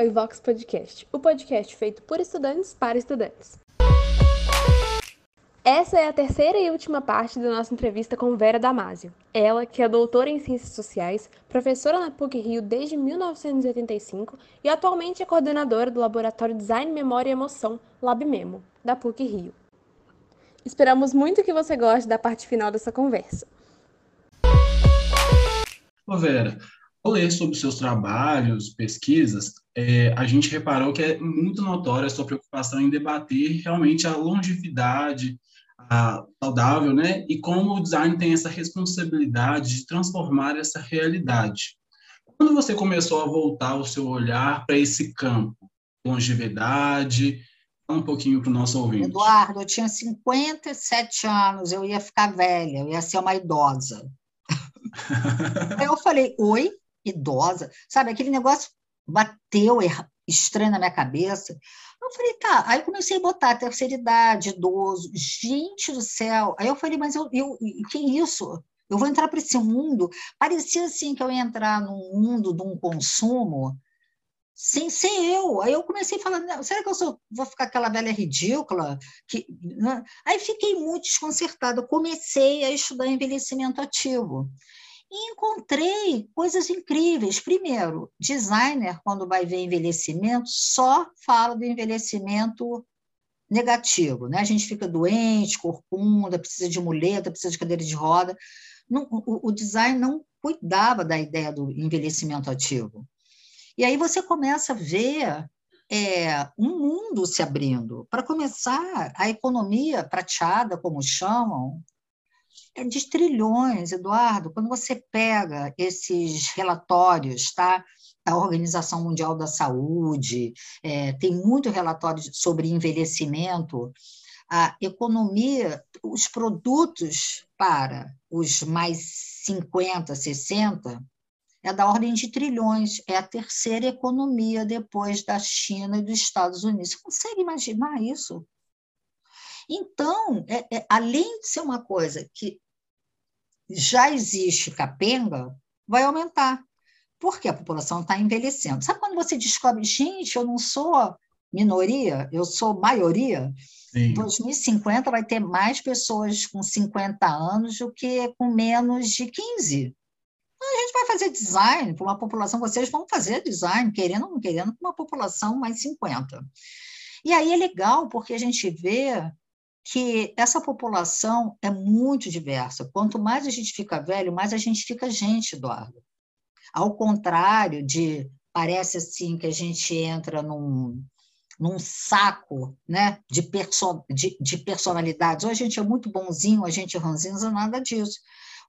ao Ivox Podcast, o podcast feito por estudantes para estudantes. Essa é a terceira e última parte da nossa entrevista com Vera Damasio. Ela, que é doutora em Ciências Sociais, professora na PUC-Rio desde 1985 e atualmente é coordenadora do Laboratório Design, Memória e Emoção, LabMemo, da PUC-Rio. Esperamos muito que você goste da parte final dessa conversa. Ô Vera, ao ler sobre seus trabalhos, pesquisas, é, a gente reparou que é muito notória a sua preocupação em debater realmente a longevidade a, saudável, né? E como o design tem essa responsabilidade de transformar essa realidade. Quando você começou a voltar o seu olhar para esse campo, longevidade, um pouquinho para o nosso ouvinte. Eduardo, eu tinha 57 anos, eu ia ficar velha, eu ia ser uma idosa. Aí eu falei, oi? idosa, sabe? Aquele negócio bateu estranho na minha cabeça. Eu falei, tá. Aí eu comecei a botar terceira idade, idoso. Gente do céu. Aí eu falei, mas eu, eu que isso? Eu vou entrar para esse mundo. Parecia assim que eu ia entrar num mundo de um consumo sem ser eu. Aí eu comecei a falar, será que eu sou, vou ficar aquela velha ridícula? Que, né? Aí fiquei muito desconcertada. Comecei a estudar envelhecimento ativo. E encontrei coisas incríveis. Primeiro, designer, quando vai ver envelhecimento, só fala do envelhecimento negativo. Né? A gente fica doente, corcunda, precisa de muleta, precisa de cadeira de roda. Não, o, o design não cuidava da ideia do envelhecimento ativo. E aí você começa a ver é, um mundo se abrindo. Para começar, a economia prateada, como chamam, é de trilhões, Eduardo. Quando você pega esses relatórios, tá? da Organização Mundial da Saúde, é, tem muito relatório sobre envelhecimento, a economia, os produtos para os mais 50, 60, é da ordem de trilhões, é a terceira economia depois da China e dos Estados Unidos. Você consegue imaginar isso? Então, é, é, além de ser uma coisa que já existe capenga, vai aumentar. Porque a população está envelhecendo. Sabe quando você descobre, gente, eu não sou minoria, eu sou maioria? Em 2050 vai ter mais pessoas com 50 anos do que com menos de 15. A gente vai fazer design para uma população, vocês vão fazer design, querendo ou não querendo, para uma população mais 50. E aí é legal, porque a gente vê que essa população é muito diversa. Quanto mais a gente fica velho, mais a gente fica gente, Eduardo. Ao contrário de parece assim que a gente entra num, num saco né, de, perso de, de personalidades. Ou a gente é muito bonzinho, a gente é ranzinza, nada disso.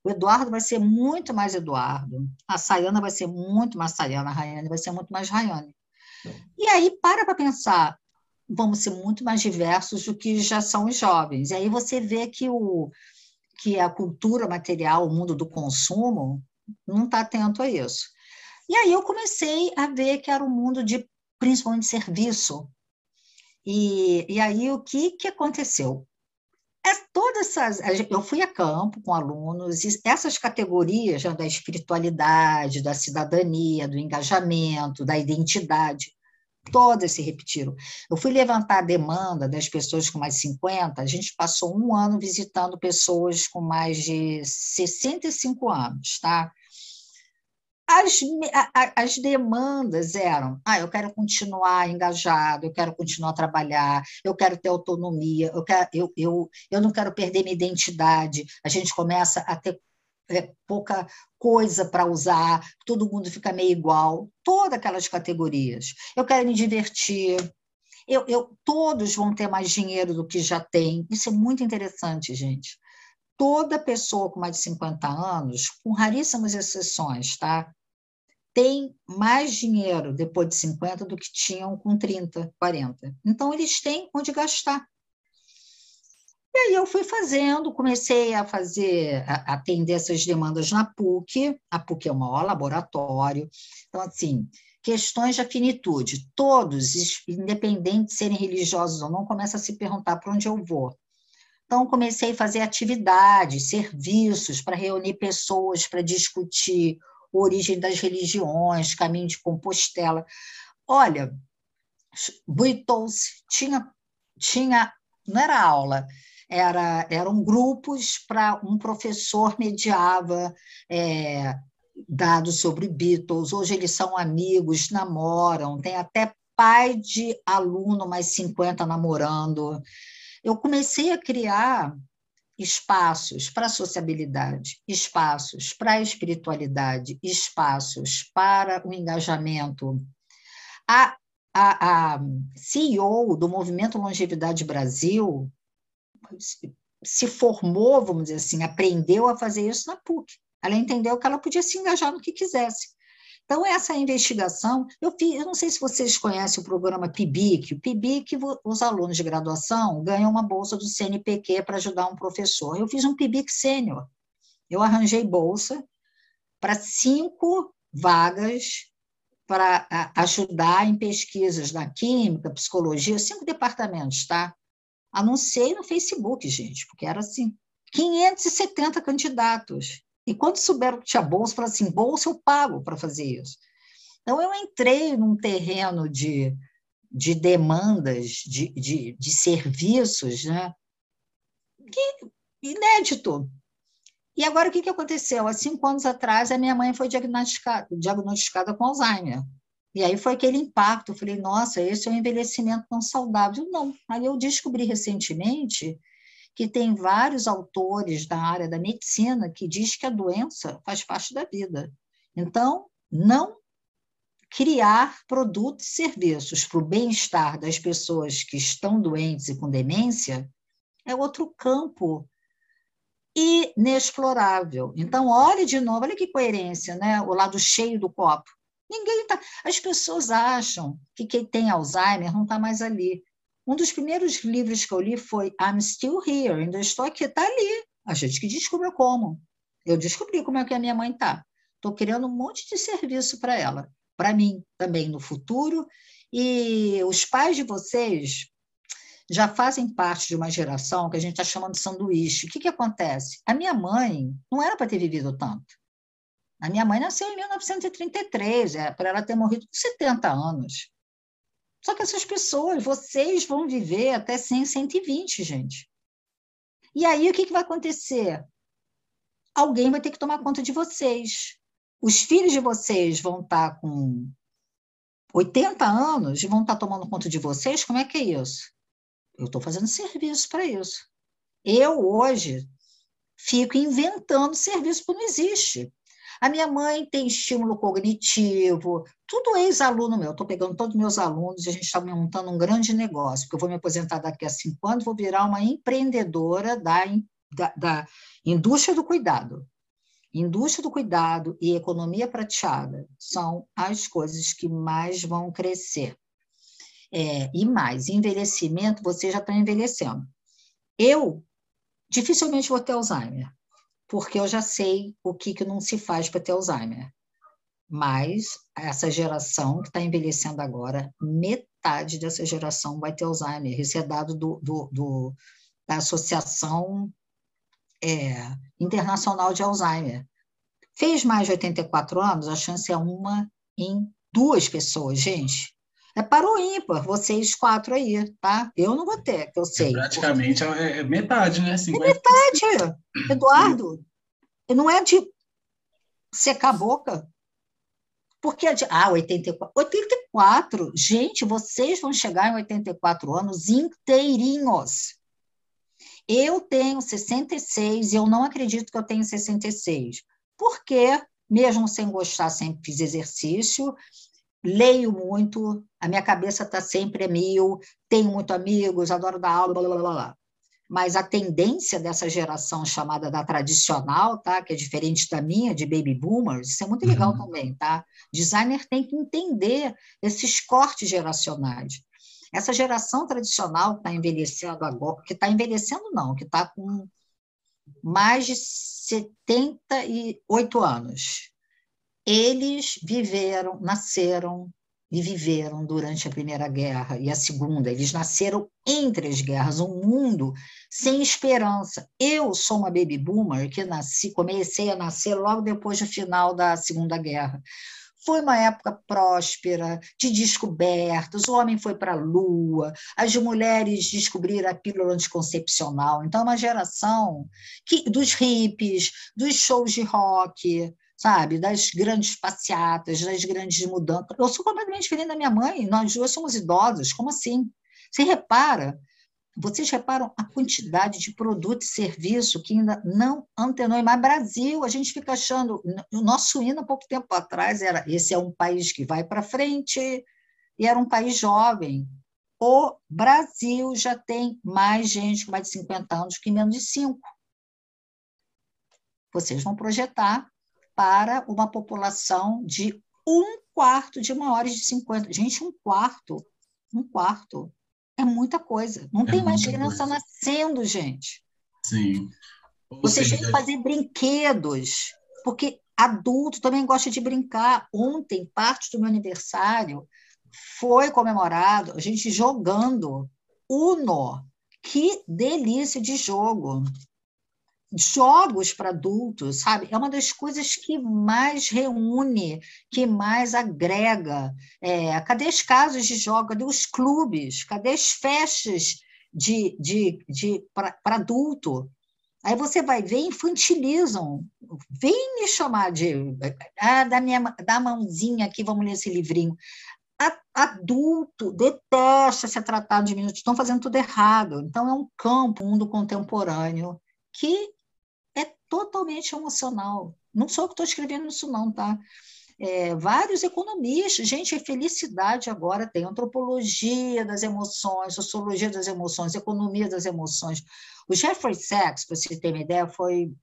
O Eduardo vai ser muito mais Eduardo, a Sayana vai ser muito mais Sayana, a Rayane vai ser muito mais Rayane. E aí, para para pensar, vamos ser muito mais diversos do que já são os jovens. E aí você vê que, o, que a cultura material, o mundo do consumo, não está atento a isso. E aí eu comecei a ver que era um mundo de, principalmente, serviço. E, e aí o que, que aconteceu? É, todas essas, eu fui a campo com alunos, e essas categorias da espiritualidade, da cidadania, do engajamento, da identidade, todas se repetiram. Eu fui levantar a demanda das pessoas com mais de 50, a gente passou um ano visitando pessoas com mais de 65 anos, tá? As, as demandas eram: ah, eu quero continuar engajado, eu quero continuar a trabalhar, eu quero ter autonomia, eu, quero, eu, eu, eu não quero perder minha identidade. A gente começa a ter é, pouca coisa para usar, todo mundo fica meio igual, todas aquelas categorias. Eu quero me divertir, eu, eu, todos vão ter mais dinheiro do que já tem. Isso é muito interessante, gente. Toda pessoa com mais de 50 anos, com raríssimas exceções, tá? tem mais dinheiro depois de 50 do que tinham com 30, 40. Então, eles têm onde gastar. E aí eu fui fazendo, comecei a fazer, a atender essas demandas na PUC. A PUC é o maior laboratório. Então, assim, questões de afinitude. Todos, independente de serem religiosos ou não, começam a se perguntar para onde eu vou. Então, comecei a fazer atividades, serviços para reunir pessoas para discutir origem das religiões, caminho de Compostela. Olha, Beatles tinha, tinha, não era aula, era, eram grupos para um professor mediava é, dados sobre Beatles. Hoje eles são amigos, namoram, tem até pai de aluno mais 50 namorando. Eu comecei a criar espaços para sociabilidade, espaços para espiritualidade, espaços para o engajamento. A, a, a CEO do Movimento Longevidade Brasil se formou, vamos dizer assim, aprendeu a fazer isso na PUC. Ela entendeu que ela podia se engajar no que quisesse. Então, essa investigação, eu, fiz, eu não sei se vocês conhecem o programa PIBIC. O PIBIC, os alunos de graduação ganham uma bolsa do CNPq para ajudar um professor. Eu fiz um PIBIC sênior. Eu arranjei bolsa para cinco vagas para ajudar em pesquisas na química, psicologia, cinco departamentos, tá? Anunciei no Facebook, gente, porque era assim, 570 candidatos. E quando souberam que tinha bolsa, falaram assim: bolsa eu pago para fazer isso. Então, eu entrei num terreno de, de demandas, de, de, de serviços, né? Que, inédito. E agora, o que, que aconteceu? Há cinco anos atrás, a minha mãe foi diagnosticada, diagnosticada com Alzheimer. E aí foi aquele impacto. Eu falei, nossa, esse é um envelhecimento não saudável. Não. Aí eu descobri recentemente que tem vários autores da área da medicina que diz que a doença faz parte da vida. Então, não criar produtos e serviços para o bem-estar das pessoas que estão doentes e com demência é outro campo inexplorável. Então, olhe de novo, olha que coerência, né? O lado cheio do copo. Ninguém está. As pessoas acham que quem tem Alzheimer não está mais ali. Um dos primeiros livros que eu li foi I'm Still Here, ainda estou aqui, está ali. A gente que descobriu como. Eu descobri como é que a minha mãe está. Estou criando um monte de serviço para ela, para mim também no futuro. E os pais de vocês já fazem parte de uma geração que a gente está chamando de sanduíche. O que, que acontece? A minha mãe não era para ter vivido tanto. A minha mãe nasceu em 1933, é, para ela ter morrido com 70 anos. Só que essas pessoas, vocês vão viver até 100, 120, gente. E aí o que, que vai acontecer? Alguém vai ter que tomar conta de vocês. Os filhos de vocês vão estar com 80 anos e vão estar tomando conta de vocês. Como é que é isso? Eu estou fazendo serviço para isso. Eu, hoje, fico inventando serviço que não existe. A minha mãe tem estímulo cognitivo, tudo ex-aluno meu. Estou pegando todos os meus alunos e a gente está montando um grande negócio, porque eu vou me aposentar daqui a cinco anos, vou virar uma empreendedora da, da, da indústria do cuidado. Indústria do cuidado e economia prateada são as coisas que mais vão crescer. É, e mais, envelhecimento, você já está envelhecendo. Eu dificilmente vou ter Alzheimer porque eu já sei o que, que não se faz para ter Alzheimer. Mas essa geração que está envelhecendo agora, metade dessa geração vai ter Alzheimer. Isso é dado do, do, do da Associação é, Internacional de Alzheimer. Fez mais de 84 anos, a chance é uma em duas pessoas, gente. É para o ímpar, vocês quatro aí, tá? Eu não vou ter, que eu é sei. É praticamente porque... é metade, né? 50%. É metade, Eduardo. Não é de secar a boca. Porque é de. Ah, 84. 84. Gente, vocês vão chegar em 84 anos inteirinhos. Eu tenho 66 e eu não acredito que eu tenho 66. Porque, mesmo sem gostar, sempre fiz exercício, leio muito, a minha cabeça está sempre a mil, tenho muito amigos, adoro dar aula, blá, blá, blá, blá. Mas a tendência dessa geração chamada da tradicional, tá? que é diferente da minha, de baby boomers, isso é muito legal uhum. também, tá? Designer tem que entender esses cortes geracionais. Essa geração tradicional que está envelhecendo agora, que está envelhecendo não, que está com mais de 78 anos, eles viveram, nasceram e viveram durante a Primeira Guerra e a Segunda. Eles nasceram entre as guerras, um mundo sem esperança. Eu sou uma baby boomer que nasci, comecei a nascer logo depois do final da Segunda Guerra. Foi uma época próspera, de descobertas. O homem foi para a lua, as mulheres descobriram a pílula anticoncepcional. Então, é uma geração que, dos hippies, dos shows de rock, sabe, das grandes passeatas, das grandes mudanças. Eu sou completamente diferente da minha mãe, nós duas somos idosas, como assim? Você repara vocês reparam a quantidade de produto e serviço que ainda não antenou. Mas Brasil, a gente fica achando. O nosso hino, há pouco tempo atrás, era esse é um país que vai para frente, e era um país jovem. O Brasil já tem mais gente com mais de 50 anos que menos de 5. Vocês vão projetar para uma população de um quarto de maiores de 50. Gente, um quarto. Um quarto é muita coisa. Não é tem mais criança coisa. nascendo, gente. Sim. Ou Vocês seja... têm que fazer brinquedos, porque adulto também gosta de brincar. Ontem, parte do meu aniversário foi comemorado, a gente jogando Uno. Que delícia de jogo! Jogos para adultos, sabe? É uma das coisas que mais reúne, que mais agrega. É, cadê os casos de jogos? Cadê os clubes? Cadê as festas de, de, de, para adulto? Aí você vai ver, infantilizam. Vem me chamar de. Ah, da minha da mãozinha aqui, vamos ler esse livrinho. Adulto detesta ser tratado de meninos, estão fazendo tudo errado. Então, é um campo, um mundo contemporâneo, que totalmente emocional. Não sou eu que estou escrevendo isso, não, tá? É, vários economistas, gente, felicidade agora tem antropologia das emoções, sociologia das emoções, economia das emoções. O Jeffrey Sachs, para você ter uma ideia, foi,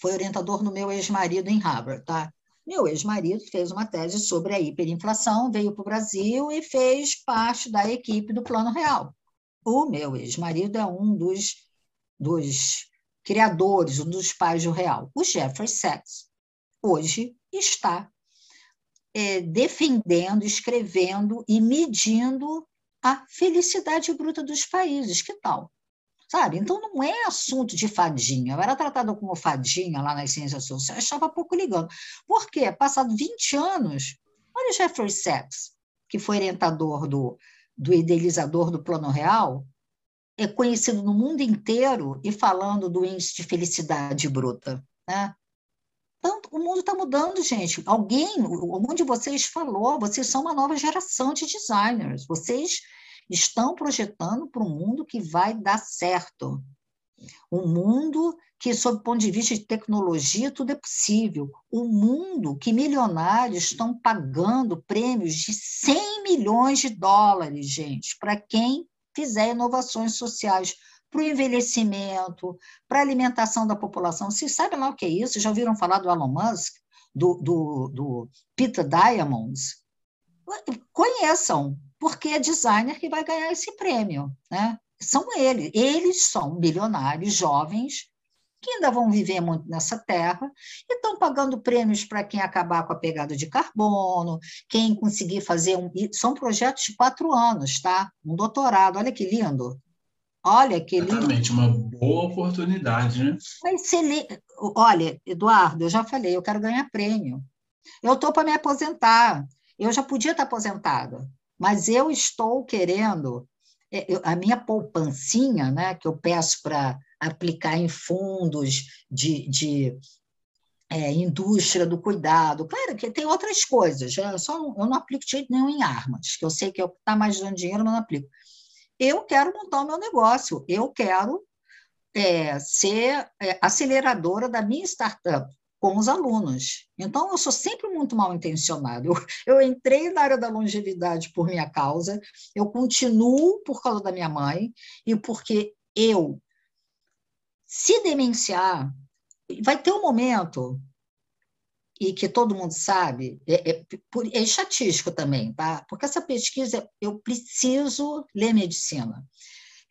foi orientador no meu ex-marido em Harvard, tá? Meu ex-marido fez uma tese sobre a hiperinflação, veio para o Brasil e fez parte da equipe do Plano Real. O meu ex-marido é um dos, dos criadores, um dos pais do real, o Jeffrey Sachs, hoje está é, defendendo, escrevendo e medindo a felicidade bruta dos países. Que tal? Sabe? Então, não é assunto de fadinha. Eu era tratada como fadinha lá nas ciências sociais, estava pouco ligando. Por quê? Passado 20 anos, olha o Jeffrey Sachs, que foi orientador do, do idealizador do Plano Real, é conhecido no mundo inteiro e falando do índice de felicidade bruta. Né? Então, o mundo está mudando, gente. Alguém, um de vocês falou, vocês são uma nova geração de designers. Vocês estão projetando para um mundo que vai dar certo. Um mundo que, sob o ponto de vista de tecnologia, tudo é possível. Um mundo que milionários estão pagando prêmios de 100 milhões de dólares, gente, para quem fizer inovações sociais para o envelhecimento, para a alimentação da população. Vocês sabem lá o que é isso? Já ouviram falar do Elon Musk, do, do, do Peter Diamond's? Conheçam, porque é designer que vai ganhar esse prêmio. Né? São eles. Eles são bilionários, jovens, que ainda vão viver muito nessa terra e estão pagando prêmios para quem acabar com a pegada de carbono, quem conseguir fazer um. São projetos de quatro anos, tá? Um doutorado, olha que lindo. Olha que lindo. Exatamente, uma boa oportunidade, né? Olha, Eduardo, eu já falei, eu quero ganhar prêmio. Eu estou para me aposentar. Eu já podia estar aposentada, mas eu estou querendo é, a minha poupancinha, né, que eu peço para aplicar em fundos de, de é, indústria do cuidado. Claro que tem outras coisas, eu, só eu não aplico jeito nenhum em armas, que eu sei que está mais dando dinheiro, mas não aplico. Eu quero montar o meu negócio, eu quero é, ser é, aceleradora da minha startup com os alunos. Então, eu sou sempre muito mal intencionado. Eu, eu entrei na área da longevidade por minha causa, eu continuo por causa da minha mãe e porque eu se demenciar, vai ter um momento e que todo mundo sabe, é, é, é estatístico também, tá? Porque essa pesquisa, eu preciso ler medicina.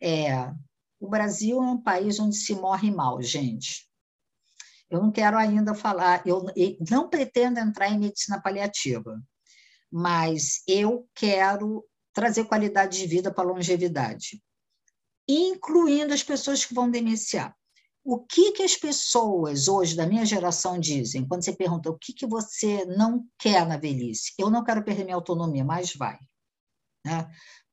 É, o Brasil é um país onde se morre mal, gente. Eu não quero ainda falar, eu não pretendo entrar em medicina paliativa, mas eu quero trazer qualidade de vida para longevidade, incluindo as pessoas que vão demenciar. O que, que as pessoas hoje da minha geração dizem quando você pergunta o que, que você não quer na velhice? Eu não quero perder minha autonomia, mas vai. Né?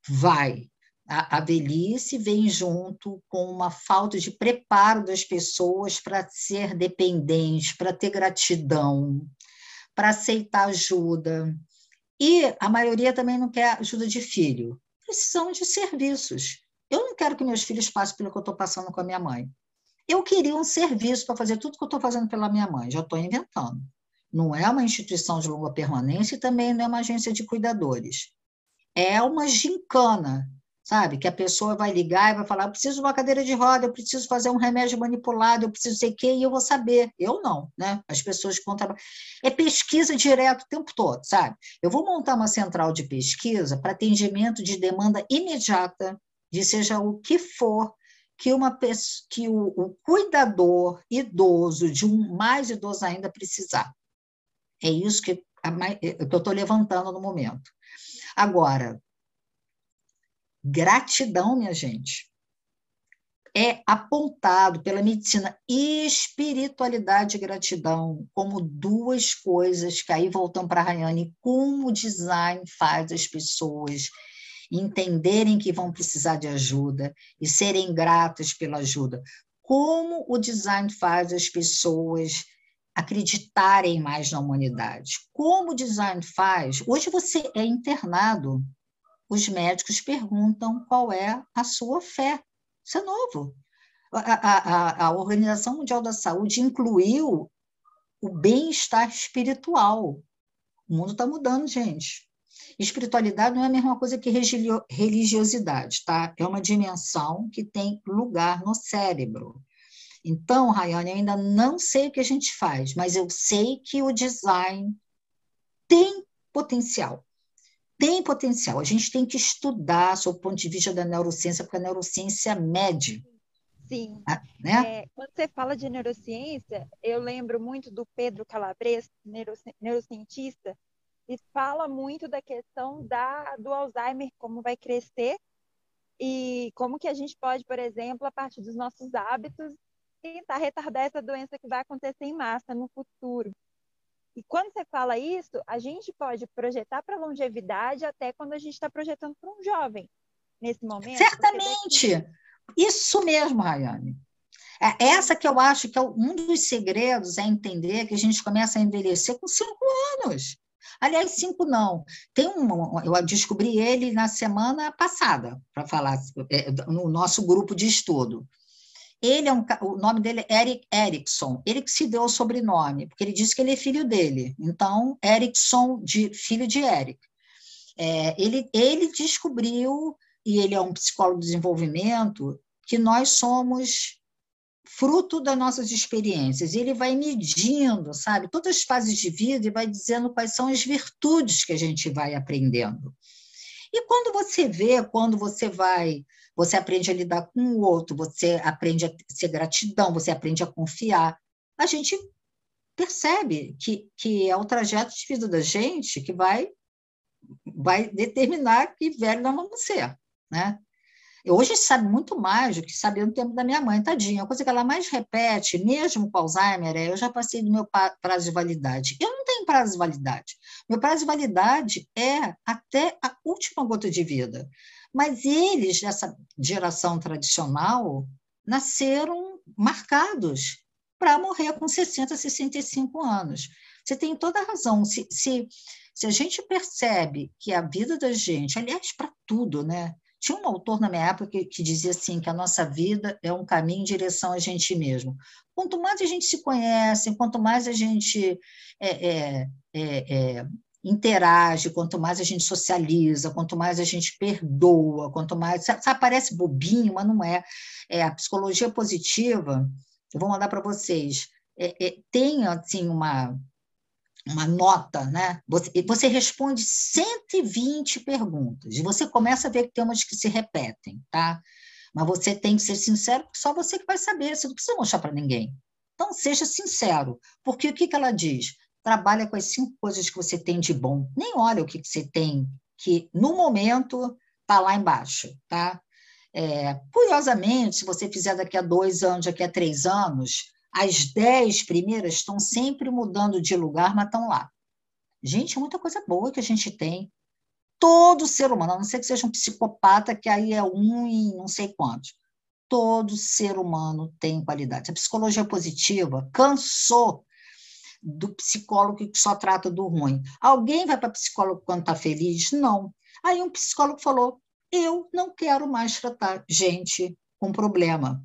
Vai. A, a velhice vem junto com uma falta de preparo das pessoas para ser dependentes, para ter gratidão, para aceitar ajuda. E a maioria também não quer ajuda de filho. Precisam de serviços. Eu não quero que meus filhos passem pelo que eu estou passando com a minha mãe. Eu queria um serviço para fazer tudo que eu estou fazendo pela minha mãe, já estou inventando. Não é uma instituição de longa permanência e também não é uma agência de cuidadores. É uma gincana, sabe? Que a pessoa vai ligar e vai falar: eu preciso de uma cadeira de roda, eu preciso fazer um remédio manipulado, eu preciso sei o quê, e eu vou saber. Eu não, né? As pessoas que trabalhar. É pesquisa direto o tempo todo, sabe? Eu vou montar uma central de pesquisa para atendimento de demanda imediata, de seja o que for, que, uma que o, o cuidador idoso, de um mais idoso ainda, precisar. É isso que, que eu estou levantando no momento. Agora, gratidão, minha gente, é apontado pela medicina espiritualidade e gratidão como duas coisas que aí voltam para a Rayane, como o design faz as pessoas entenderem que vão precisar de ajuda e serem gratas pela ajuda. Como o design faz as pessoas acreditarem mais na humanidade? Como o design faz? Hoje você é internado, os médicos perguntam qual é a sua fé. Isso é novo. A, a, a Organização Mundial da Saúde incluiu o bem-estar espiritual. O mundo está mudando, gente. Espiritualidade não é a mesma coisa que religiosidade, tá? É uma dimensão que tem lugar no cérebro. Então, Rayane, eu ainda não sei o que a gente faz, mas eu sei que o design tem potencial. Tem potencial. A gente tem que estudar sob o ponto de vista da neurociência, porque a neurociência mede. Sim. Ah, né? É, quando você fala de neurociência, eu lembro muito do Pedro Calabres, neurocientista, e fala muito da questão da, do Alzheimer, como vai crescer e como que a gente pode, por exemplo, a partir dos nossos hábitos, tentar retardar essa doença que vai acontecer em massa no futuro. E quando você fala isso, a gente pode projetar para longevidade até quando a gente está projetando para um jovem nesse momento. Certamente! Daqui... Isso mesmo, Rayane. É essa que eu acho que é um dos segredos é entender que a gente começa a envelhecer com cinco anos. Aliás, cinco não. Tem um, eu descobri ele na semana passada, para falar, é, no nosso grupo de estudo. Ele é um, o nome dele é Eric Erickson. Ele que se deu o sobrenome, porque ele disse que ele é filho dele. Então, Erickson, de, filho de Eric. É, ele, ele descobriu, e ele é um psicólogo de desenvolvimento, que nós somos fruto das nossas experiências. Ele vai medindo, sabe, todas as fases de vida e vai dizendo quais são as virtudes que a gente vai aprendendo. E quando você vê, quando você vai, você aprende a lidar com o outro, você aprende a ser gratidão, você aprende a confiar, a gente percebe que, que é o trajeto de vida da gente que vai vai determinar que velho nós vamos ser, né? Hoje sabe muito mais do que sabia no tempo da minha mãe, tadinha. A coisa que ela mais repete, mesmo com Alzheimer, é eu já passei do meu prazo de validade. Eu não tenho prazo de validade. Meu prazo de validade é até a última gota de vida. Mas eles, dessa geração tradicional, nasceram marcados para morrer com 60, 65 anos. Você tem toda a razão. Se, se, se a gente percebe que a vida da gente, aliás, para tudo, né? Tinha um autor na minha época que, que, dizia assim que a nossa vida é um caminho em direção a gente mesmo. Quanto mais a gente se conhece, quanto mais a gente é, é, é, é interage, quanto mais a gente socializa, quanto mais a gente perdoa, quanto mais. Sabe, parece bobinho, mas não é. é a psicologia positiva, eu vou mandar para vocês, é, é, tem assim, uma, uma nota, né? Você, você responde 120 perguntas e você começa a ver que tem umas que se repetem, tá? Mas você tem que ser sincero, porque só você que vai saber, você não precisa mostrar para ninguém. Então, seja sincero, porque o que, que ela diz? Trabalha com as cinco coisas que você tem de bom. Nem olha o que, que você tem, que no momento está lá embaixo, tá? É, curiosamente, se você fizer daqui a dois anos, daqui a três anos, as dez primeiras estão sempre mudando de lugar, mas estão lá. Gente, é muita coisa boa que a gente tem. Todo ser humano, a não ser que seja um psicopata, que aí é um em não sei quantos. Todo ser humano tem qualidade. A psicologia positiva cansou do psicólogo que só trata do ruim. Alguém vai para psicólogo quando está feliz? Não. Aí um psicólogo falou: eu não quero mais tratar gente com problema.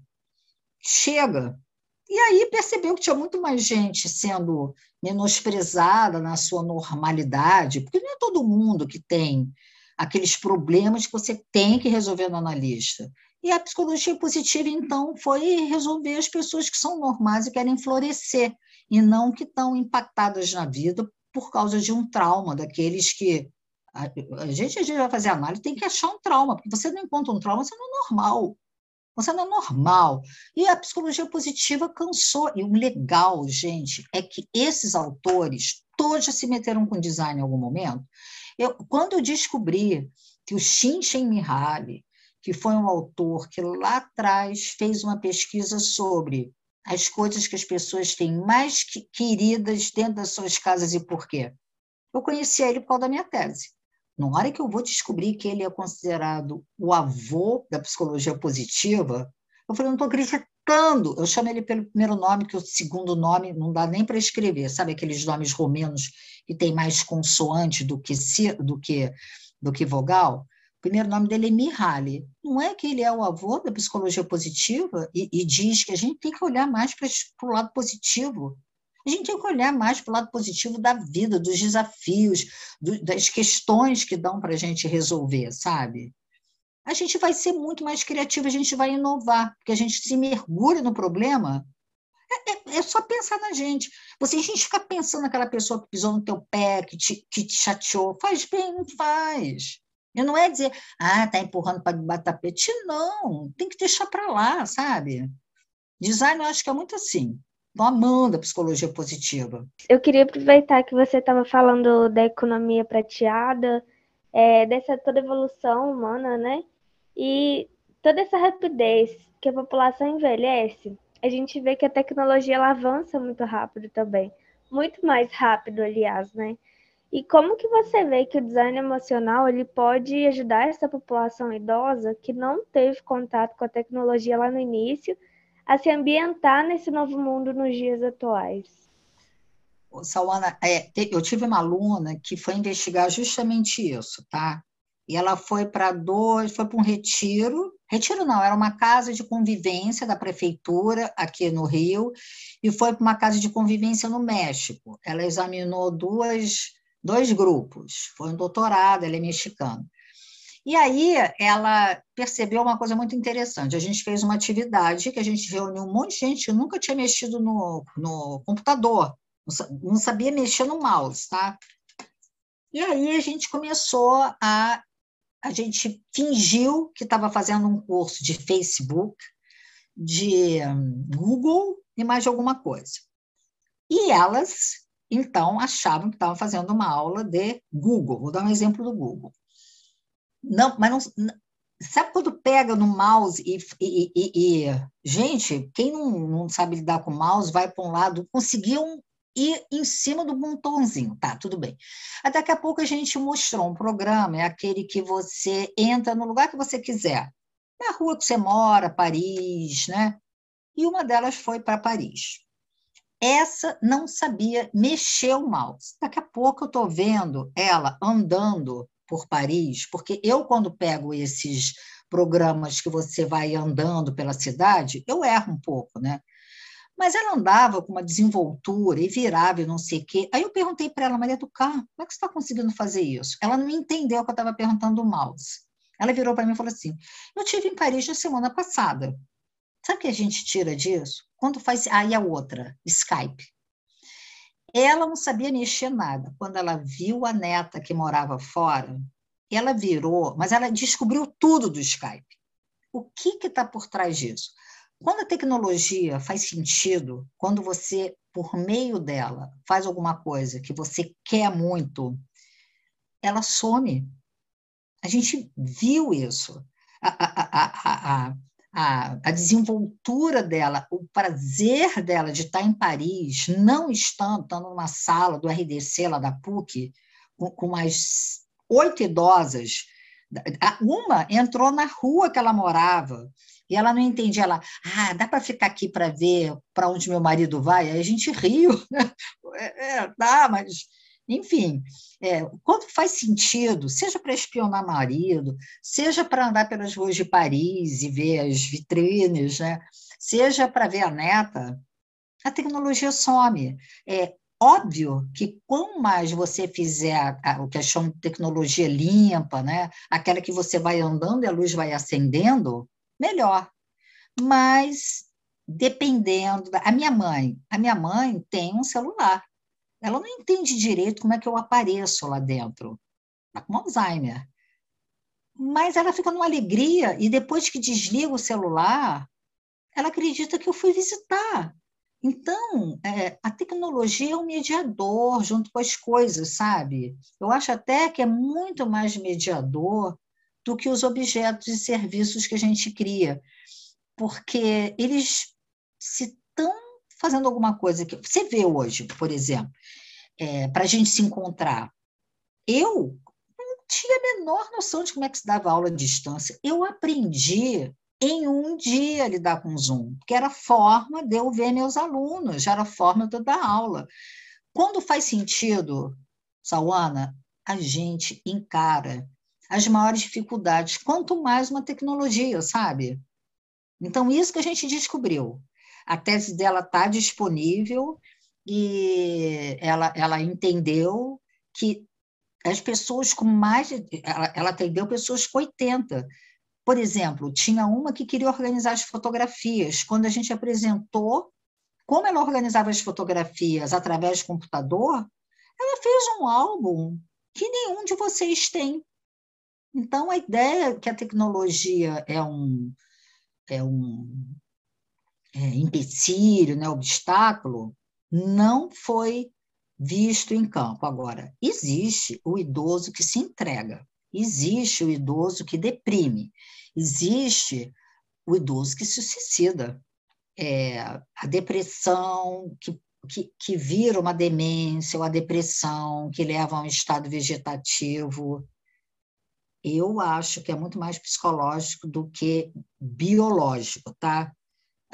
Chega. E aí percebeu que tinha muito mais gente sendo menosprezada na sua normalidade, porque não é todo mundo que tem aqueles problemas que você tem que resolver no analista. E a psicologia positiva, então, foi resolver as pessoas que são normais e querem florescer, e não que estão impactadas na vida por causa de um trauma, daqueles que a gente, a gente vai fazer análise, tem que achar um trauma, porque você não encontra um trauma, você não é normal. Você não é normal. E a psicologia positiva cansou. E o legal, gente, é que esses autores todos já se meteram com design em algum momento. Eu, quando eu descobri que o Shinshen Mihaly, que foi um autor que lá atrás fez uma pesquisa sobre as coisas que as pessoas têm mais queridas dentro das suas casas e por quê. Eu conheci ele por causa da minha tese. Na hora que eu vou descobrir que ele é considerado o avô da psicologia positiva, eu falei, não estou acreditando. Eu chamo ele pelo primeiro nome, que o segundo nome não dá nem para escrever. Sabe aqueles nomes romenos que tem mais consoante do que, do que, do que vogal? O primeiro nome dele é Mihaly. Não é que ele é o avô da psicologia positiva e, e diz que a gente tem que olhar mais para o lado positivo. A gente tem que olhar mais para o lado positivo da vida, dos desafios, do, das questões que dão para a gente resolver, sabe? A gente vai ser muito mais criativo, a gente vai inovar, porque a gente se mergulha no problema. É, é, é só pensar na gente. Você, a gente fica pensando naquela pessoa que pisou no teu pé, que te, que te chateou. Faz bem, não faz. E não é dizer, ah, tá empurrando para debaixo tapete. Não, tem que deixar para lá, sabe? Design eu acho que é muito assim. Estou amando a psicologia positiva. Eu queria aproveitar que você estava falando da economia prateada, é, dessa toda evolução humana, né? E toda essa rapidez que a população envelhece, a gente vê que a tecnologia ela avança muito rápido também. Muito mais rápido, aliás, né? E como que você vê que o design emocional ele pode ajudar essa população idosa que não teve contato com a tecnologia lá no início a se ambientar nesse novo mundo nos dias atuais? Salana, é, eu tive uma aluna que foi investigar justamente isso, tá? E ela foi para dois, foi para um retiro. Retiro não, era uma casa de convivência da prefeitura aqui no Rio, e foi para uma casa de convivência no México. Ela examinou duas, dois grupos, foi um doutorado, ela é mexicana. E aí ela percebeu uma coisa muito interessante. A gente fez uma atividade que a gente reuniu um monte de gente que nunca tinha mexido no, no computador, não sabia mexer no mouse, tá? E aí a gente começou a. A gente fingiu que estava fazendo um curso de Facebook, de Google e mais de alguma coisa. E elas, então, achavam que estavam fazendo uma aula de Google. Vou dar um exemplo do Google. Não, mas não, sabe quando pega no mouse e, e, e, e gente, quem não, não, sabe lidar com mouse vai para um lado, conseguiam ir em cima do botãozinho, tá, tudo bem. Daqui a pouco a gente mostrou um programa, é aquele que você entra no lugar que você quiser, na rua que você mora, Paris, né? E uma delas foi para Paris. Essa não sabia mexer o mouse. Daqui a pouco eu estou vendo ela andando por Paris, porque eu, quando pego esses programas que você vai andando pela cidade, eu erro um pouco, né? Mas ela andava com uma desenvoltura e virava e não sei o quê. Aí eu perguntei para ela, Maria do Carmo, como é que você está conseguindo fazer isso? Ela não entendeu que eu estava perguntando do mouse. Ela virou para mim e falou assim: Eu tive em Paris na semana passada. Sabe o que a gente tira disso? Quando faz. Aí ah, a outra, Skype. Ela não sabia mexer nada. Quando ela viu a neta que morava fora, ela virou, mas ela descobriu tudo do Skype. O que está por trás disso? Quando a tecnologia faz sentido, quando você, por meio dela, faz alguma coisa que você quer muito, ela some. A gente viu isso. a, a, a, a, desenvoltura dela, o prazer dela de estar em Paris, não estando, estando numa sala do RDC lá da PUC, com, com mais oito idosas. Uma entrou na rua que ela morava, e ela não entendia, ela, ah, dá para ficar aqui para ver para onde meu marido vai? Aí a gente riu, né? É, dá, mas, enfim, é, quando faz sentido, seja para espionar marido, seja para andar pelas ruas de Paris e ver as vitrines, né? seja para ver a neta, a tecnologia some. É óbvio que quanto mais você fizer o que chama de tecnologia limpa, né? aquela que você vai andando e a luz vai acendendo, melhor. Mas dependendo da... a minha mãe, a minha mãe tem um celular. Ela não entende direito como é que eu apareço lá dentro. Está com Alzheimer. Mas ela fica numa alegria e depois que desliga o celular, ela acredita que eu fui visitar. Então, é, a tecnologia é um mediador junto com as coisas, sabe? Eu acho até que é muito mais mediador do que os objetos e serviços que a gente cria, porque eles se estão fazendo alguma coisa que você vê hoje, por exemplo, é, para a gente se encontrar. Eu não tinha a menor noção de como é que se dava aula à distância. Eu aprendi em um dia a lidar com o Zoom, que era a forma de eu ver meus alunos, já era a forma de eu dar aula. Quando faz sentido, Sauana, a gente encara as maiores dificuldades, quanto mais uma tecnologia, sabe? Então, isso que a gente descobriu. A tese dela está disponível e ela, ela entendeu que as pessoas com mais. Ela, ela atendeu pessoas com 80. Por exemplo, tinha uma que queria organizar as fotografias. Quando a gente apresentou como ela organizava as fotografias através do computador, ela fez um álbum que nenhum de vocês tem. Então, a ideia que a tecnologia é um, é um é, empecilho, né, obstáculo, não foi visto em campo. Agora, existe o idoso que se entrega, existe o idoso que deprime, existe o idoso que se suicida. É, a depressão que, que, que vira uma demência, ou a depressão que leva a um estado vegetativo, eu acho que é muito mais psicológico do que biológico, tá?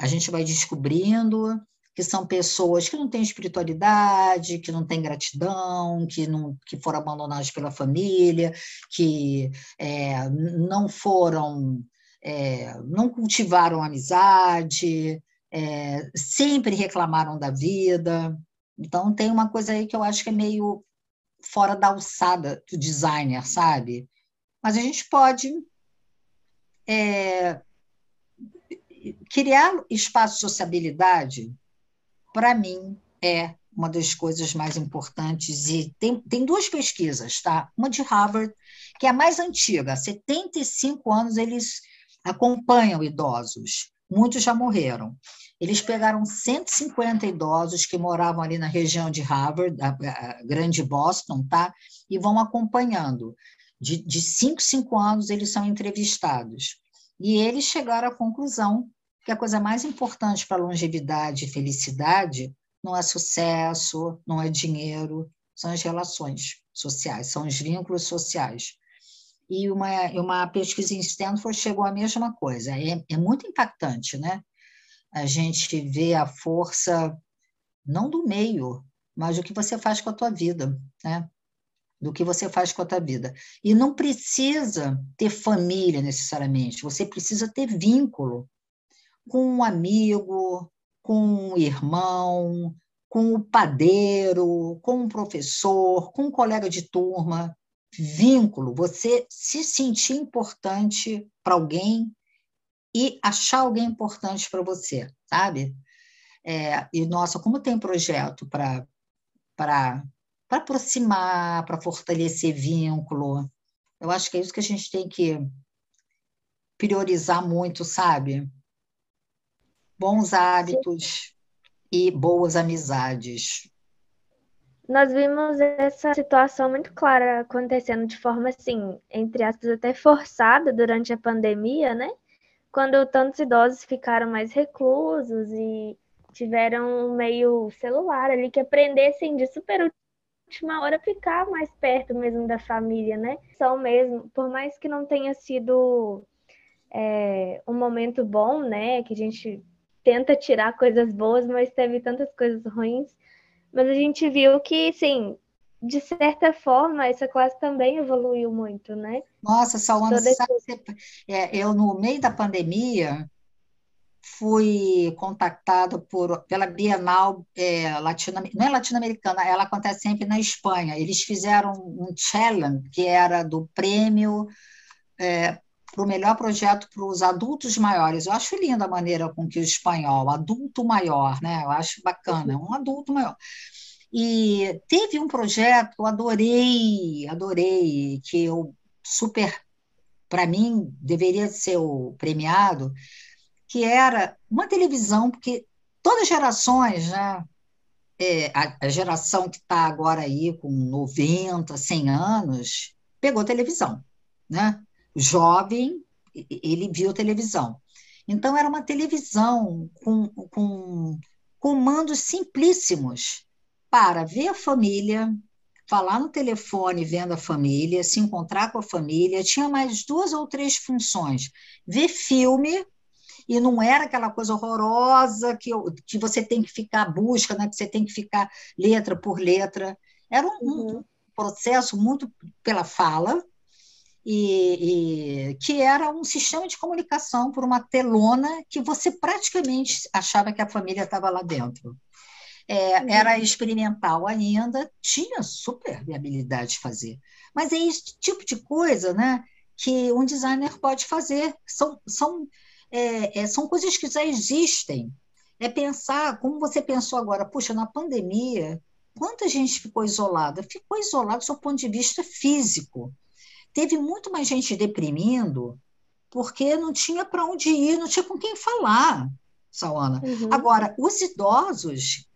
A gente vai descobrindo que são pessoas que não têm espiritualidade, que não têm gratidão, que, não, que foram abandonadas pela família, que é, não foram, é, não cultivaram amizade, é, sempre reclamaram da vida. Então, tem uma coisa aí que eu acho que é meio fora da alçada do designer, sabe? Mas a gente pode é, criar espaço de sociabilidade, para mim, é uma das coisas mais importantes. E tem, tem duas pesquisas, tá? Uma de Harvard, que é a mais antiga, há 75 anos eles acompanham idosos, muitos já morreram. Eles pegaram 150 idosos que moravam ali na região de Harvard, a, grande Boston, tá? E vão acompanhando de, de cinco, cinco anos, eles são entrevistados. E eles chegaram à conclusão que a coisa mais importante para longevidade e felicidade não é sucesso, não é dinheiro, são as relações sociais, são os vínculos sociais. E uma, uma pesquisa em Stanford chegou à mesma coisa. É, é muito impactante, né? A gente vê a força, não do meio, mas do que você faz com a tua vida, né? Do que você faz com a tua vida. E não precisa ter família necessariamente, você precisa ter vínculo com um amigo, com um irmão, com o um padeiro, com um professor, com um colega de turma. Vínculo, você se sentir importante para alguém e achar alguém importante para você, sabe? É, e, nossa, como tem projeto para para aproximar, para fortalecer vínculo. Eu acho que é isso que a gente tem que priorizar muito, sabe? Bons hábitos e boas amizades. nós vimos essa situação muito clara acontecendo de forma assim, entre aspas, até forçada durante a pandemia, né? Quando tantos idosos ficaram mais reclusos e tiveram um meio celular ali que aprendessem de super última hora ficar mais perto mesmo da família, né? São mesmo, por mais que não tenha sido é, um momento bom, né? Que a gente tenta tirar coisas boas, mas teve tantas coisas ruins. Mas a gente viu que, sim, de certa forma, essa classe também evoluiu muito, né? Nossa, Salwana, Toda sabe, é, eu no meio da pandemia fui contactada por, pela Bienal é, Latino, não é latino-americana, ela acontece sempre na Espanha. Eles fizeram um challenge que era do prêmio é, para o melhor projeto para os adultos maiores. Eu acho linda a maneira com que o espanhol, adulto maior, né? Eu acho bacana, um adulto maior. E teve um projeto que eu adorei, adorei, que eu super, para mim, deveria ser o premiado, que era uma televisão, porque todas as gerações, né? É, a, a geração que está agora aí com 90, 100 anos, pegou televisão, né? jovem, ele viu televisão. Então, era uma televisão com, com comandos simplíssimos para ver a família, falar no telefone vendo a família, se encontrar com a família. Tinha mais duas ou três funções: ver filme, e não era aquela coisa horrorosa que, que você tem que ficar busca, né? que você tem que ficar letra por letra. Era um, uhum. um processo muito pela fala, e, e, que era um sistema de comunicação por uma telona que você praticamente achava que a família estava lá dentro. É, uhum. Era experimental ainda, tinha super viabilidade de fazer. Mas é esse tipo de coisa né, que um designer pode fazer. São, são, é, é, são coisas que já existem. É pensar, como você pensou agora, puxa, na pandemia, quanta gente ficou isolada? Ficou isolada do seu ponto de vista físico teve muito mais gente deprimindo porque não tinha para onde ir, não tinha com quem falar, Sawana. Uhum. Agora, os idosos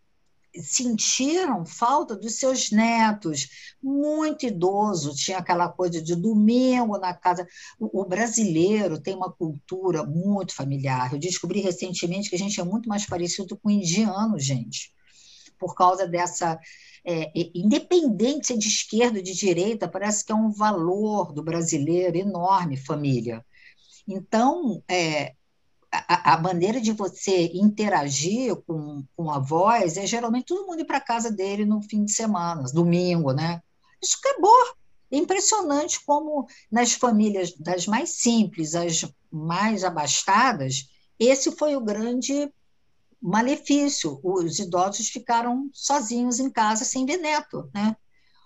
sentiram falta dos seus netos, muito idoso, tinha aquela coisa de domingo na casa. O, brasileiro tem uma cultura muito familiar. Eu descobri recentemente que a gente é muito mais parecido com o indiano, gente, por causa dessa é, de esquerda de direita, parece que é um valor do brasileiro enorme, família. Então, é, a, a, maneira de você interagir com, com a voz é geralmente todo mundo ir para casa dele no fim de semana, domingo, né? Isso acabou. É impressionante como nas famílias das mais simples, as mais abastadas, esse foi o grande malefício. Os idosos ficaram sozinhos em casa sem ver neto, né?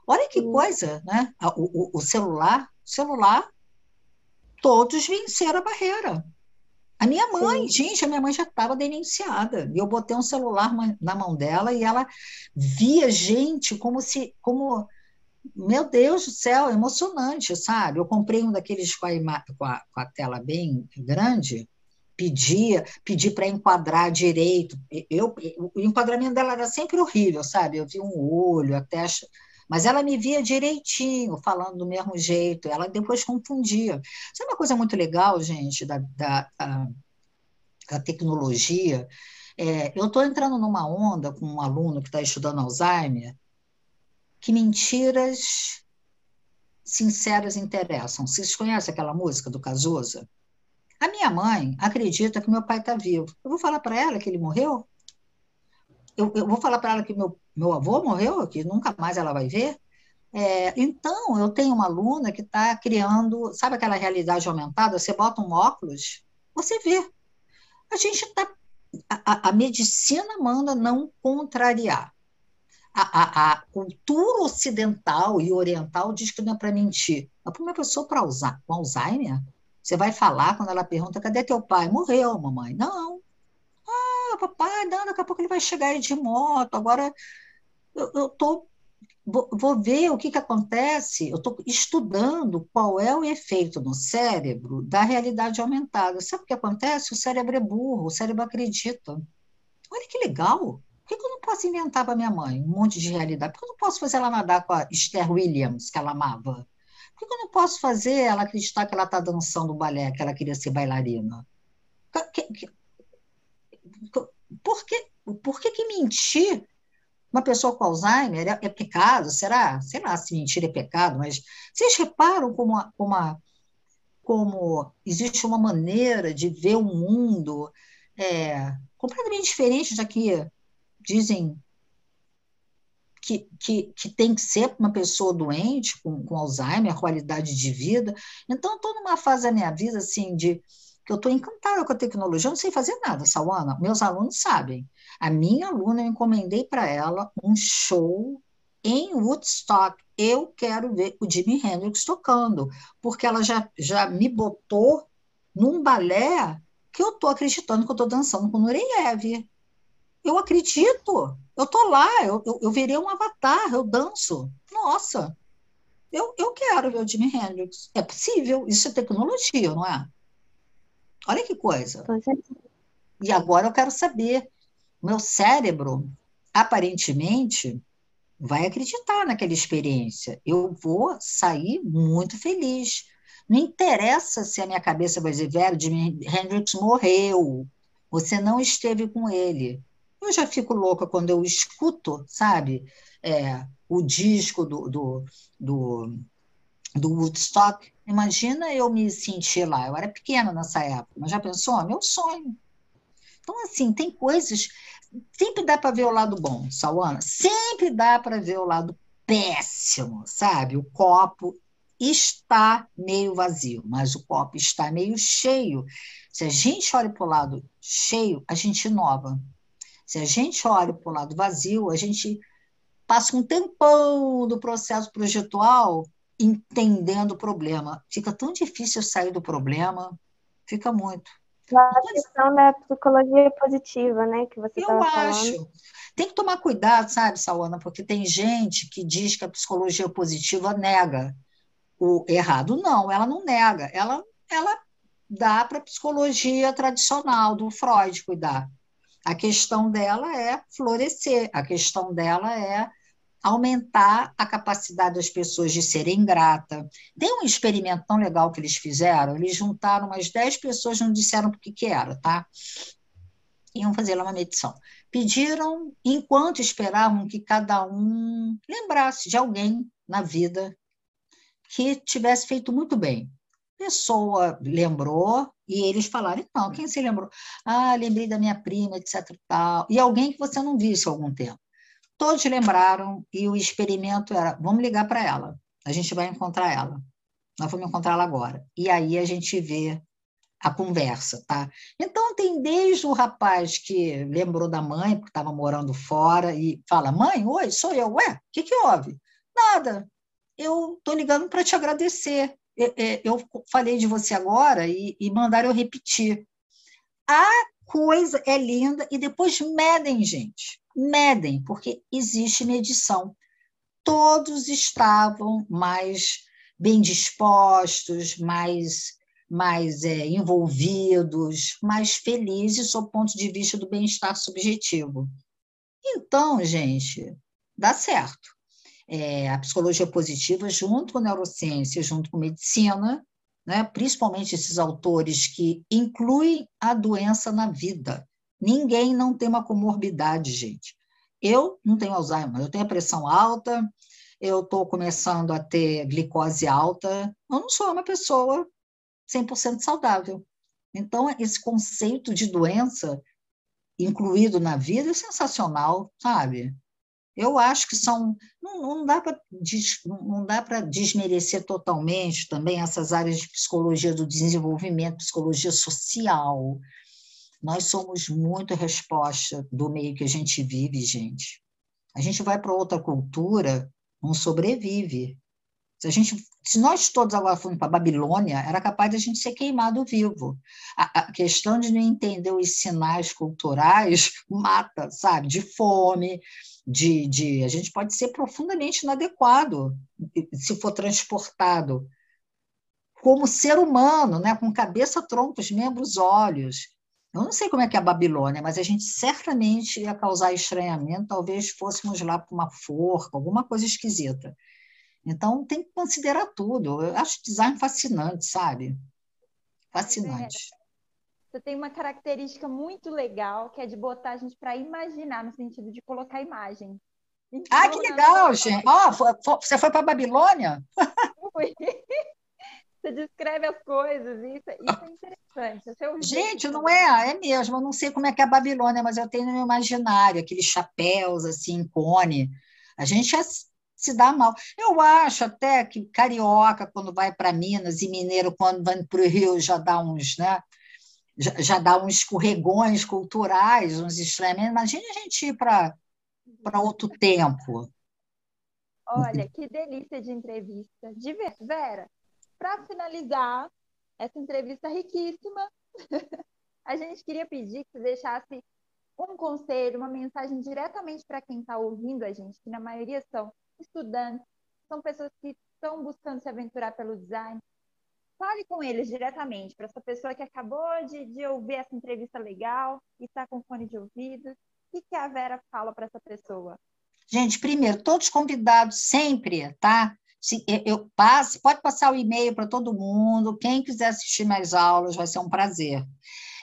Olha que coisa, né? O, o, o celular, celular, todos venceram a barreira. A minha mãe, Sim. gente, a minha mãe já estava denunciada. E eu botei um celular na mão dela e ela via gente como se, como, meu Deus do céu, emocionante, sabe? Eu comprei um daqueles com a, com a, com a tela bem grande, pedia, pedi para enquadrar direito. Eu, o enquadramento dela era sempre horrível, sabe? Eu vi um olho, a testa, mas ela me via direitinho, falando do mesmo jeito. Ela depois confundia. Isso é uma coisa muito legal, gente, da, da, da, da tecnologia. É, eu estou entrando numa onda com um aluno que está estudando Alzheimer, que mentiras sinceras interessam. Vocês conhecem aquela música do Cazuza? A minha mãe acredita que meu pai está vivo. Eu vou falar para ela que ele morreu? Eu, eu vou falar para ela que meu, meu avô morreu, que nunca mais ela vai ver? É, então, eu tenho uma aluna que está criando, sabe aquela realidade aumentada? Você bota um óculos, você vê. A gente está. A, a, medicina manda não contrariar. A, a, a, cultura ocidental e oriental diz que não é para mentir. Mas para uma pessoa pra, com Alzheimer, você vai falar quando ela pergunta: cadê teu pai? Morreu, mamãe. Não. Papai, não, daqui a pouco ele vai chegar aí de moto. Agora eu, eu tô, vou, vou ver o que, que acontece. Eu estou estudando qual é o efeito no cérebro da realidade aumentada. Sabe o que acontece? O cérebro é burro, o cérebro acredita. Olha que legal. Por que, que eu não posso inventar para minha mãe um monte de realidade? Por que eu não posso fazer ela nadar com a Esther Williams, que ela amava? Por que eu não posso fazer ela acreditar que ela está dançando balé, que ela queria ser bailarina? Por que, por que, que mentir? Uma pessoa com Alzheimer é, é, pecado? Será? Sei lá se mentir é pecado, mas vocês reparam como, como, como existe uma maneira de ver o mundo é, completamente diferente da que dizem que, que, que tem que ser uma pessoa doente, com, com Alzheimer, qualidade de vida. Então, estou numa fase da minha vida, assim, de que eu estou encantada com a tecnologia, eu não sei fazer nada, Sawana, meus alunos sabem. A minha aluna, eu encomendei para ela um show em Woodstock. Eu quero ver o Jimi Hendrix tocando, porque ela já, já me botou num balé que eu estou acreditando que eu estou dançando com Nureyev. Eu acredito, eu estou lá, eu, eu, eu virei um avatar, eu danço. Nossa, eu, eu quero ver o Jimi Hendrix. É possível, isso é tecnologia, não é? Olha que coisa. E agora eu quero saber, meu cérebro, aparentemente, vai acreditar naquela experiência. Eu vou sair muito feliz. Não interessa se a minha cabeça vai dizer, velho, Jimi Hendrix morreu, você não esteve com ele. Eu já fico louca quando eu escuto, sabe, é, o disco do, do, do, do Woodstock. Imagina eu me sentir lá. Eu era pequena nessa época, mas já pensou? Meu sonho. Então, assim, tem coisas. Sempre dá para ver o lado bom, Sawana. Sempre dá para ver o lado péssimo, sabe? O copo está meio vazio, mas o copo está meio cheio. Se a gente olha para o lado cheio, a gente inova. Se a gente olha para o lado vazio, a gente passa um tempão do processo projetual entendendo o problema. Fica tão difícil sair do problema, fica muito. A questão da psicologia positiva, né, que você Eu acho. Tem que tomar cuidado, sabe, Sawana, porque tem gente que diz que a psicologia positiva nega o errado. Não, ela não nega, ela, ela dá para a psicologia tradicional do Freud cuidar. A questão dela é florescer, a questão dela é aumentar a capacidade das pessoas de serem grata. Tem um experimento tão legal que eles fizeram, eles juntaram umas 10 pessoas, não disseram o que, que era, tá? Iam fazer lá uma medição. Pediram, enquanto esperavam que cada um lembrasse de alguém na vida que tivesse feito muito bem pessoa lembrou e eles falaram, então, quem se lembrou? Ah, lembrei da minha prima, etc. Tal. e alguém que você não visse há algum tempo. Todos lembraram e o experimento era, vamos ligar para ela, a gente vai encontrar ela. Nós vamos encontrá-la agora. E aí a gente vê a conversa, tá? Então tem desde o rapaz que lembrou da mãe, porque estava morando fora, e fala: Mãe, oi, sou eu. Ué, o que, que houve? Nada. Eu estou ligando para te agradecer. Eu falei de você agora e, e mandaram eu repetir. A coisa é linda e depois medem, gente. Medem, porque existe medição. Todos estavam mais bem dispostos, mais, mais é, envolvidos, mais felizes sob ponto de vista do bem-estar subjetivo. Então, gente, dá certo é, a psicologia positiva junto com a neurociência, junto com a medicina, né? principalmente esses autores que incluem a doença na vida. Ninguém não tem uma comorbidade, gente. Eu não tenho Alzheimer, eu tenho a pressão alta, eu estou começando a ter glicose alta, eu não sou uma pessoa 100% saudável. Então, esse conceito de doença incluído na vida é sensacional, sabe? Eu acho que são. Não, não dá para para desmerecer totalmente também essas áreas de psicologia do desenvolvimento, psicologia social. Nós somos muito resposta do meio que a gente vive, gente. A gente vai para outra cultura, não sobrevive. Se, a gente, se nós todos agora formos para a Babilônia, era capaz de a gente ser queimado vivo. A, a, questão de não entender os sinais culturais mata, sabe? De fome, de, de. A gente pode ser profundamente inadequado se for transportado como ser humano, né? com cabeça, troncos, membros, olhos. Eu não sei como é que é a Babilônia, mas a gente certamente ia causar estranhamento, talvez fôssemos lá para uma forca, alguma coisa esquisita. Então, tem que considerar tudo. Eu acho design fascinante, sabe? Fascinante. Você tem uma característica muito legal, que é de botar a gente para imaginar, no sentido de colocar imagem. Então, ah, que legal, gente! Oh, você foi para a Babilônia? Fui. Você descreve as coisas, isso, isso é interessante. É gente, não é, é mesmo. Eu não sei como é que é a Babilônia, mas eu tenho no meu imaginário aqueles chapéus assim, cone. A gente é, se dá mal. Eu acho até que carioca, quando vai para Minas, e mineiro, quando vai para o Rio, já dá uns, né? Já, já dá uns escorregões culturais, uns estranhamentos. Imagina a gente ir para outro tempo. Olha, que delícia de entrevista. De ver, Vera, para finalizar essa entrevista riquíssima, a gente queria pedir que você deixasse um conselho, uma mensagem diretamente para quem está ouvindo a gente, que na maioria são estudantes, são pessoas que estão buscando se aventurar pelo design. Fale com eles diretamente, para essa pessoa que acabou de, de ouvir essa entrevista legal e está com fone de ouvido. O que, que a Vera fala para essa pessoa? Gente, primeiro, todos convidados sempre, tá? Se, eu passo, pode passar o e-mail para todo mundo. Quem quiser assistir mais aulas, vai ser um prazer.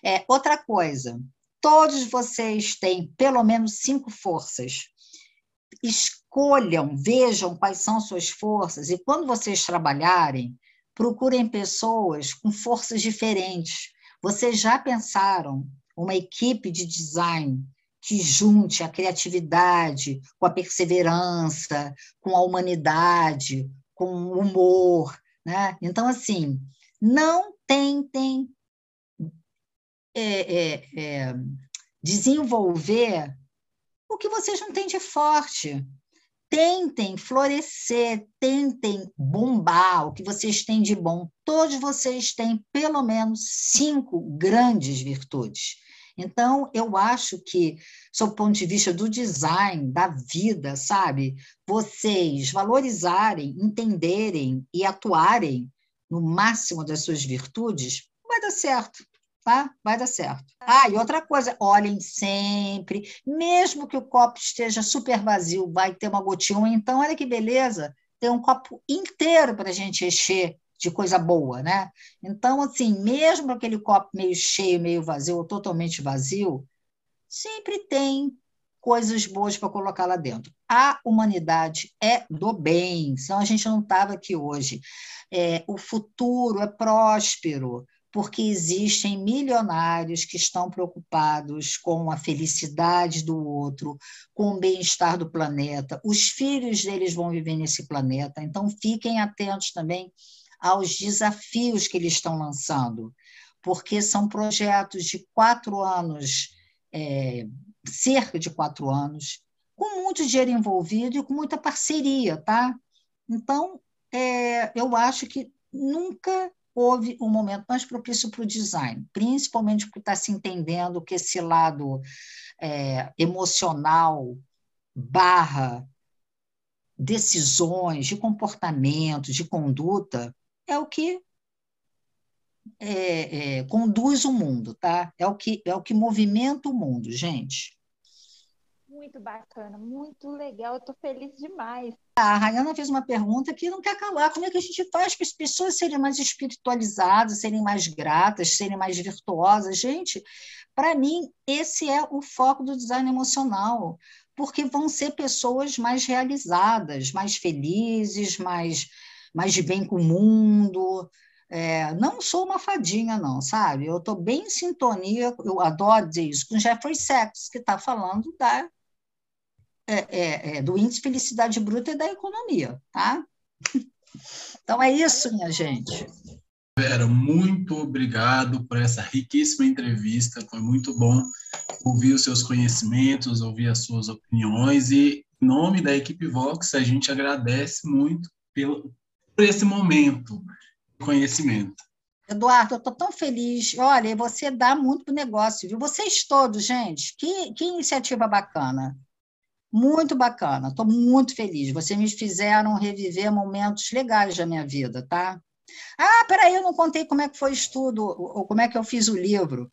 É, outra coisa, todos vocês têm pelo menos cinco forças. Escolham, vejam quais são suas forças, e quando vocês trabalharem, procurem pessoas com forças diferentes. Vocês já pensaram uma equipe de design que junte a criatividade com a perseverança, com a humanidade, com o humor. Né? Então, assim, não tentem é, é, é, desenvolver o que vocês não têm de forte. Tentem florescer, tentem bombar o que vocês têm de bom. Todos vocês têm pelo menos cinco grandes virtudes. Então, eu acho que, sob o ponto de vista do design, da vida, sabe, vocês valorizarem, entenderem e atuarem no máximo das suas virtudes, vai dar certo. Tá? Vai dar certo. Ah, e outra coisa, olhem sempre, mesmo que o copo esteja super vazio, vai ter uma gotinha, então, olha que beleza, tem um copo inteiro para a gente encher de coisa boa, né? Então, assim, mesmo aquele copo meio cheio, meio vazio, ou totalmente vazio, sempre tem coisas boas para colocar lá dentro. A humanidade é do bem, senão a gente não estava aqui hoje. É, o futuro é próspero, porque existem milionários que estão preocupados com a felicidade do outro, com o bem-estar do planeta. Os filhos deles vão viver nesse planeta, então fiquem atentos também aos desafios que eles estão lançando, porque são projetos de quatro anos, é, cerca de quatro anos, com muito dinheiro envolvido e com muita parceria, tá? Então, é, eu acho que nunca houve um momento mais propício para o design, principalmente porque está se entendendo que esse lado é, emocional barra decisões de comportamento, de conduta, é o que é, é, conduz o mundo, tá? É o que é o que movimenta o mundo, gente. Muito bacana, muito legal. Eu estou feliz demais. A Rayana fez uma pergunta que não quer calar. Como é que a gente faz para as pessoas serem mais espiritualizadas, serem mais gratas, serem mais virtuosas? Gente, para mim, esse é o foco do design emocional, porque vão ser pessoas mais realizadas, mais felizes, mais mais de bem com o mundo. É, não sou uma fadinha, não, sabe? Eu estou bem em sintonia, eu adoro dizer isso, com Jeffrey Sachs, que está falando da, é, é, é, do índice de felicidade bruta e da economia, tá? Então é isso, minha gente. Vera, muito obrigado por essa riquíssima entrevista. Foi muito bom ouvir os seus conhecimentos, ouvir as suas opiniões e, em nome da equipe Vox, a gente agradece muito pelo, esse momento de conhecimento. Eduardo, eu estou tão feliz. Olha, você dá muito para o negócio, viu? Vocês todos, gente, que, que iniciativa bacana. Muito bacana, estou muito feliz. Vocês me fizeram reviver momentos legais da minha vida, tá? Ah, peraí, eu não contei como é que foi o estudo, ou como é que eu fiz o livro.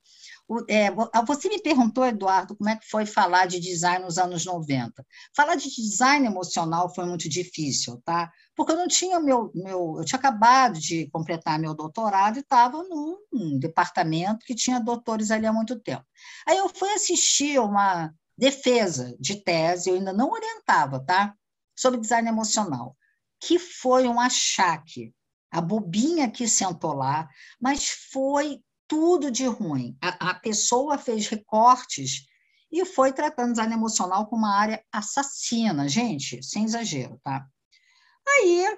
É, você me perguntou, Eduardo, como é que foi falar de design nos anos 90. Falar de design emocional foi muito difícil, tá? Porque eu não tinha meu, meu eu tinha acabado de completar meu doutorado e estava num departamento que tinha doutores ali há muito tempo. Aí eu fui assistir uma defesa de tese, eu ainda não orientava, tá? Sobre design emocional, que foi um achaque. A bobinha que sentou lá, mas foi tudo de ruim. A, a pessoa fez recortes e foi tratando design emocional como uma área assassina, gente, sem exagero, tá? Aí,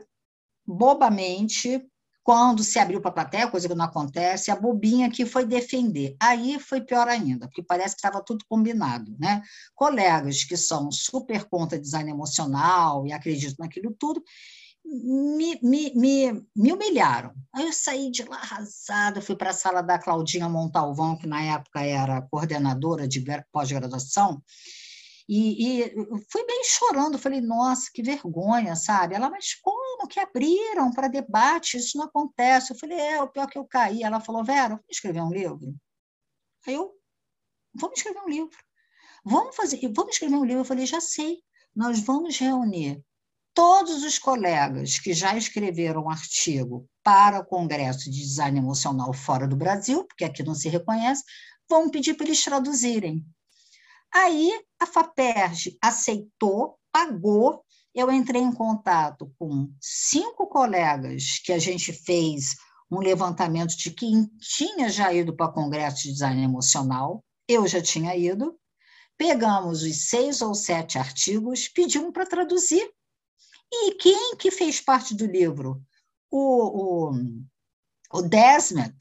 bobamente, quando se abriu para a plateia, coisa que não acontece, a bobinha que foi defender. Aí foi pior ainda, porque parece que estava tudo combinado, né? Colegas que são super contra design emocional e acreditam naquilo tudo, me, me, me, me humilharam. Aí eu saí de lá arrasada, fui para a sala da Claudinha Montalvão, que na época era coordenadora de pós-graduação, e, e, fui bem chorando, falei, nossa, que vergonha, sabe? Ela, mas como que abriram para debate? Isso não acontece. Eu falei, é, o pior que eu caí. Ela falou, Vera, vamos escrever um livro? Aí eu, vamos escrever um livro. Vamos fazer, vamos escrever um livro. Eu falei, já sei, nós vamos reunir todos os colegas que já escreveram um artigo para o Congresso de Design Emocional fora do Brasil, porque aqui não se reconhece, vão pedir para eles traduzirem. Aí a FAPERJ aceitou, pagou, eu entrei em contato com cinco colegas que a gente fez um levantamento de quem tinha já ido para o Congresso de Design Emocional, eu já tinha ido, pegamos os seis ou sete artigos, pedimos para traduzir e quem que fez parte do livro? O, o, o Desmet,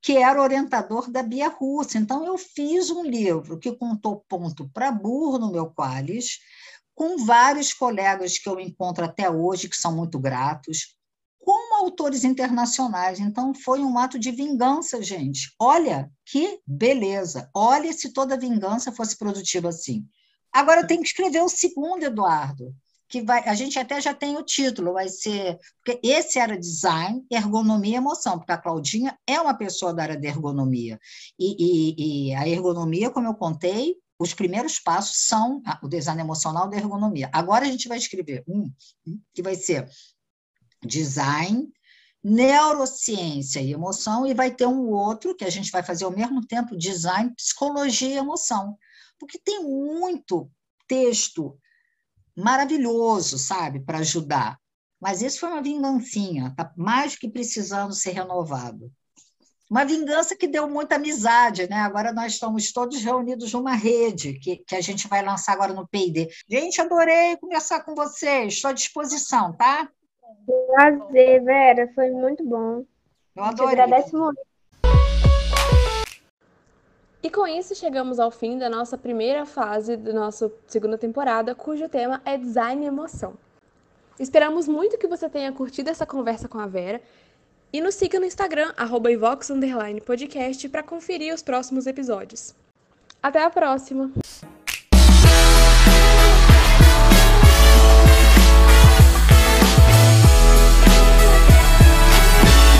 que era orientador da Bia Russa. Então, eu fiz um livro que contou ponto para burro no meu Qualis, com vários colegas que eu encontro até hoje, que são muito gratos, como autores internacionais. Então, foi um ato de vingança, gente. Olha que beleza. Olha se toda vingança fosse produtiva assim. Agora, eu tenho que escrever o segundo, Eduardo que vai, a gente até já tem o título, vai ser, porque esse era design, ergonomia e emoção, porque a Claudinha é uma pessoa da área de ergonomia. E, e, e a ergonomia, como eu contei, os primeiros passos são o design emocional da ergonomia. Agora a gente vai escrever um que vai ser design, neurociência e emoção, e vai ter um outro que a gente vai fazer ao mesmo tempo design, psicologia e emoção. Porque tem muito texto maravilhoso, sabe, para ajudar. Mas isso foi uma vingancinha, tá mais do que precisando ser renovado. Uma vingança que deu muita amizade, né? Agora nós estamos todos reunidos numa rede que, que a gente vai lançar agora no PD. Gente, adorei conversar com vocês, estou à disposição, tá? Prazer, Vera, foi muito bom. Eu adorei. Agradeço muito. E com isso chegamos ao fim da nossa primeira fase da nossa segunda temporada, cujo tema é design e emoção. Esperamos muito que você tenha curtido essa conversa com a Vera e nos siga no Instagram @ivox_podcast para conferir os próximos episódios. Até a próxima.